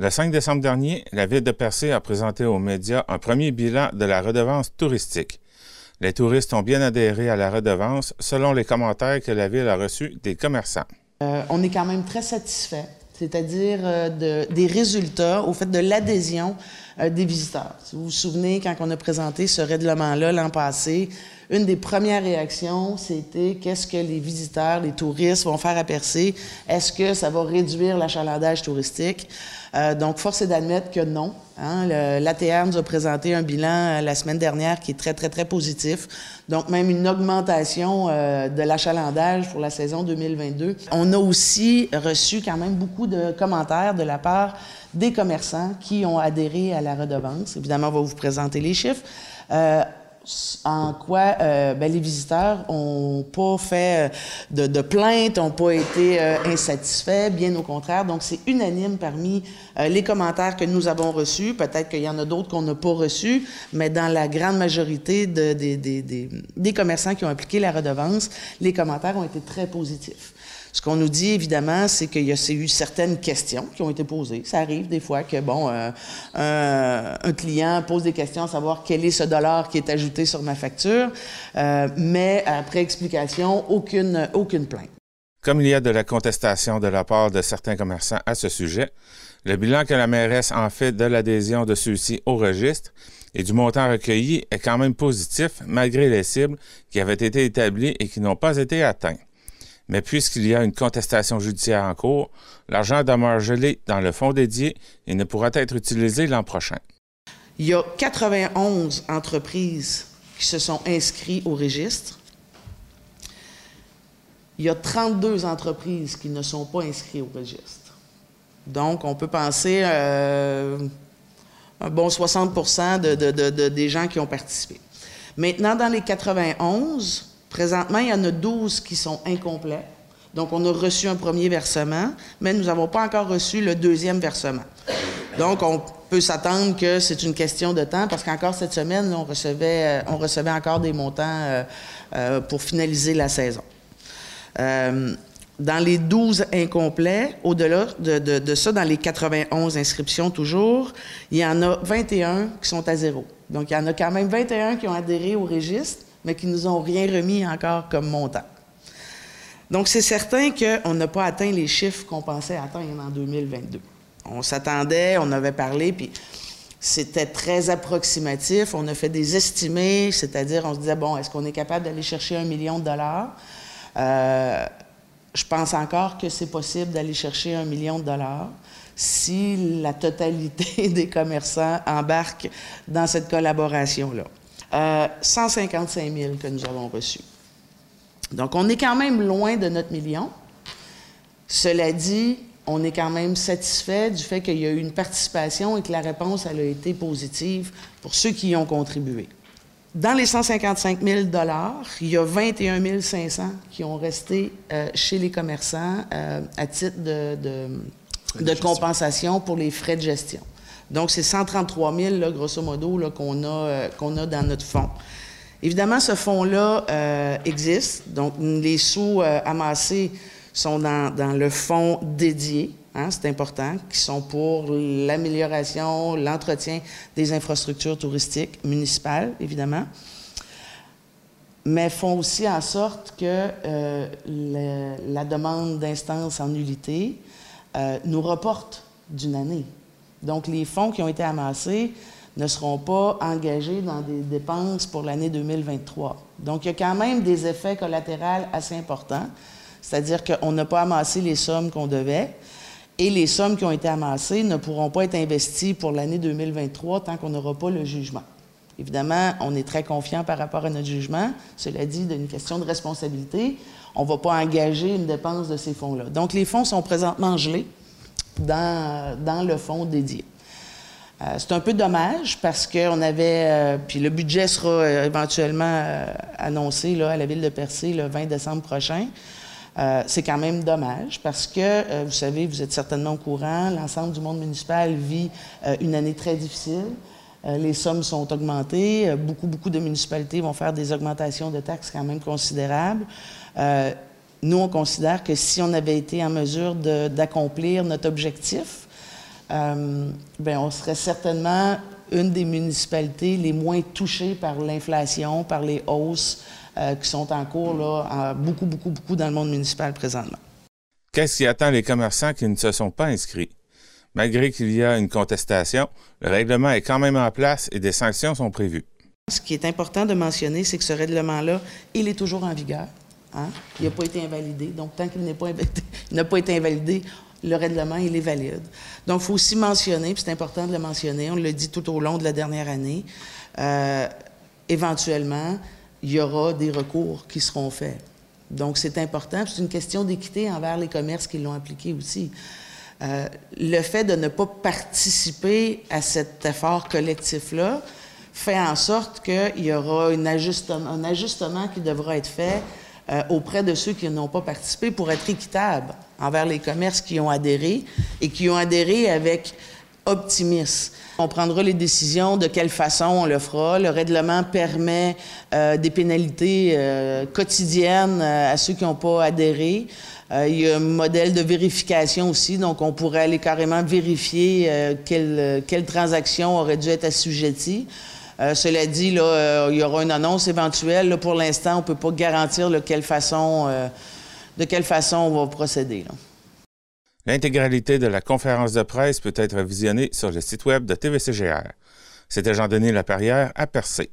Le 5 décembre dernier, la ville de Percé a présenté aux médias un premier bilan de la redevance touristique. Les touristes ont bien adhéré à la redevance selon les commentaires que la ville a reçus des commerçants. Euh, on est quand même très satisfait, c'est-à-dire euh, des résultats au fait de l'adhésion euh, des visiteurs. Si vous vous souvenez, quand on a présenté ce règlement-là l'an passé, une des premières réactions, c'était qu'est-ce que les visiteurs, les touristes vont faire à Percé? Est-ce que ça va réduire l'achalandage touristique? Euh, donc, force est d'admettre que non. Hein. L'ATR nous a présenté un bilan euh, la semaine dernière qui est très, très, très positif. Donc, même une augmentation euh, de l'achalandage pour la saison 2022. On a aussi reçu quand même beaucoup de commentaires de la part des commerçants qui ont adhéré à la redevance. Évidemment, on va vous présenter les chiffres. En quoi euh, ben, les visiteurs n'ont pas fait euh, de, plaintes, n'ont pas été euh, insatisfaits, bien au contraire. Donc, c'est unanime parmi les commentaires que nous avons reçus. Peut-être qu'il y en a d'autres qu'on n'a pas reçus, mais dans la grande majorité des commerçants qui ont appliqué la redevance, les commentaires ont été très positifs. Ce qu'on nous dit, évidemment, c'est qu'il y a eu certaines questions qui ont été posées. Ça arrive des fois que, bon, euh, un, client pose des questions à savoir quel est ce dollar qui est ajouté sur ma facture, euh, mais après explication, aucune, plainte. Comme il y a de la contestation de la part de certains commerçants à ce sujet, le bilan que la mairesse en fait de l'adhésion de ceux-ci au registre et du montant recueilli est quand même positif malgré les cibles qui avaient été établies et qui n'ont pas été atteintes. Mais puisqu'il y a une contestation judiciaire en cours, l'argent demeure gelé dans le fonds dédié et ne pourra être utilisé l'an prochain. Il y a 91 entreprises qui se sont inscrites au registre. Il y a 32 entreprises qui ne sont pas inscrites au registre. Donc, on peut penser euh, un bon 60% des gens qui ont participé. Maintenant, dans les 91, Présentement, il y en a 12 qui sont incomplets. Donc, on a reçu un premier versement, mais nous n'avons pas encore reçu le deuxième versement. Donc, on peut s'attendre que c'est une question de temps parce qu'encore cette semaine, on, recevait, euh, on recevait encore des montants euh, euh, pour finaliser la saison. dans les 12 incomplets, au-delà de, de, ça, dans les 91 inscriptions toujours, il y en a 21 qui sont à zéro. Donc, il y en a quand même 21 qui ont adhéré au registre, mais qui nous ont rien remis encore comme montant. Donc, c'est certain qu'on n'a pas atteint les chiffres qu'on pensait atteindre en 2022. On s'attendait, on avait parlé, puis c'était très approximatif. On a fait des estimés, c'est-à-dire on se disait, bon, est-ce qu'on est capable d'aller chercher un million de dollars? Euh, je pense encore que c'est possible d'aller chercher un million de dollars si la totalité des commerçants embarquent dans cette collaboration-là. 155 euh, 000 que nous avons reçus. Donc, on est quand même loin de notre million. Cela dit, on est quand même satisfait du fait qu'il y a eu une participation et que la réponse elle a été positive pour ceux qui y ont contribué. Dans les 155 000 il y a 21 500 qui ont resté euh, chez les commerçants euh, à titre de compensation pour les frais de gestion. Donc, c'est 133 000, grosso modo, qu'on a, euh, qu'on a dans notre fonds. Évidemment, ce fonds-là euh, existe. Donc, les sous euh, amassés sont dans, le fonds dédié, hein, c'est important, qui sont pour l'amélioration, l'entretien des infrastructures touristiques municipales, évidemment, mais font aussi en sorte que la demande d'instance en nullité nous reporte d'une année. Donc, les fonds qui ont été amassés ne seront pas engagés dans des dépenses pour l'année 2023. Donc, il y a quand même des effets collatéraux assez importants, c'est-à-dire qu'on n'a pas amassé les sommes qu'on devait et les sommes qui ont été amassées ne pourront pas être investies pour l'année 2023 tant qu'on n'aura pas le jugement. Évidemment, on est très confiant par rapport à notre jugement. Cela dit, d'une question de responsabilité, on ne va pas engager une dépense de ces fonds-là. Donc, les fonds sont présentement gelés dans, le fonds dédié. Euh, c'est un peu dommage parce qu'on avait, euh, puis le budget sera euh, éventuellement annoncé là, à la ville de Percé le 20 décembre prochain. c'est quand même dommage parce que, vous savez, vous êtes certainement au courant, l'ensemble du monde municipal vit une année très difficile. les sommes sont augmentées. beaucoup, beaucoup de municipalités vont faire des augmentations de taxes quand même considérables. Nous, on considère que si on avait été en mesure d'accomplir notre objectif, euh, ben, on serait certainement une des municipalités les moins touchées par l'inflation, par les hausses euh, qui sont en cours là, beaucoup, beaucoup, beaucoup dans le monde municipal présentement. Qu'est-ce qui attend les commerçants qui ne se sont pas inscrits? Malgré qu'il y a une contestation, le règlement est quand même en place et des sanctions sont prévues. Ce qui est important de mentionner, c'est que ce règlement-là, il est toujours en vigueur. Hein? Il n'a pas été invalidé. Donc, tant qu'il n'a pas, été invalidé, le règlement, il est valide. Donc, il faut aussi mentionner, puis c'est important de le mentionner, on l'a dit tout au long de la dernière année, euh, éventuellement, il y aura des recours qui seront faits. Donc, c'est important. C'est une question d'équité envers les commerces qui l'ont appliqué aussi. Euh, le fait de ne pas participer à cet effort collectif-là fait en sorte qu'il y aura un ajustement qui devra être fait euh, auprès de ceux qui n'ont pas participé pour être équitable envers les commerces qui ont adhéré et qui ont adhéré avec optimisme. On prendra les décisions de quelle façon on le fera. Le règlement permet euh, des pénalités euh, quotidiennes à ceux qui n'ont pas adhéré. il y a un modèle de vérification aussi, donc on pourrait aller carrément vérifier quelle, quelle transaction aurait dû être assujettie. Euh, cela dit, euh, il y aura une annonce éventuelle. pour l'instant, on ne peut pas garantir de quelle façon, euh, on va procéder. L'intégralité de la conférence de presse peut être visionnée sur le site web de TVCGR. C'était Jean-Denis Laperrière à Percé.